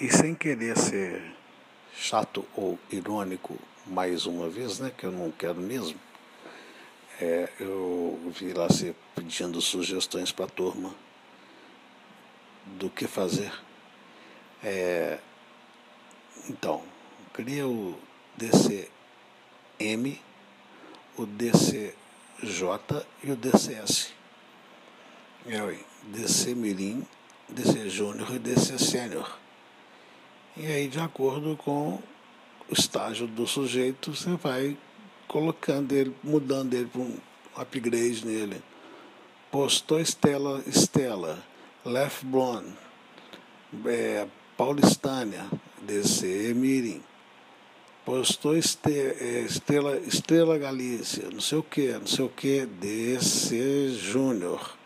E sem querer ser chato ou irônico mais uma vez, né, que eu não quero mesmo, é, eu vi lá você pedindo sugestões para a turma do que fazer. É, então, cria o DCM, o DCJ e o DCS. É, DC Mirim, DC Júnior e DC Sênior. E aí, de acordo com o estágio do sujeito, você vai colocando ele, mudando ele para um upgrade nele. Postou Estela, Estela, Left Blonde, é, Paulistânia, DC Mirim. Postou este, é, Estrela, Estrela Galícia, não sei o que, não sei o que, DC Júnior.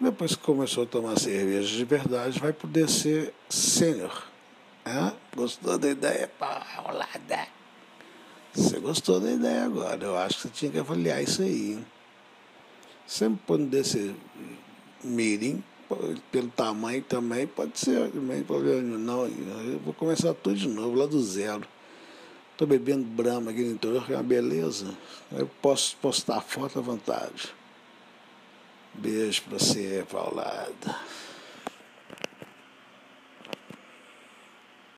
Depois que começou a tomar cerveja de verdade, vai para o DC Sênior. É? Gostou da ideia? Paulada. Você gostou da ideia agora. Eu acho que você tinha que avaliar isso aí. Hein? Sempre quando DC mirim, pelo tamanho também, pode ser, também problema não. Eu vou começar tudo de novo, lá do zero. Estou bebendo brama aqui no interior, que é uma beleza. Eu posso postar foto à vontade. Beijo para você, Paulada.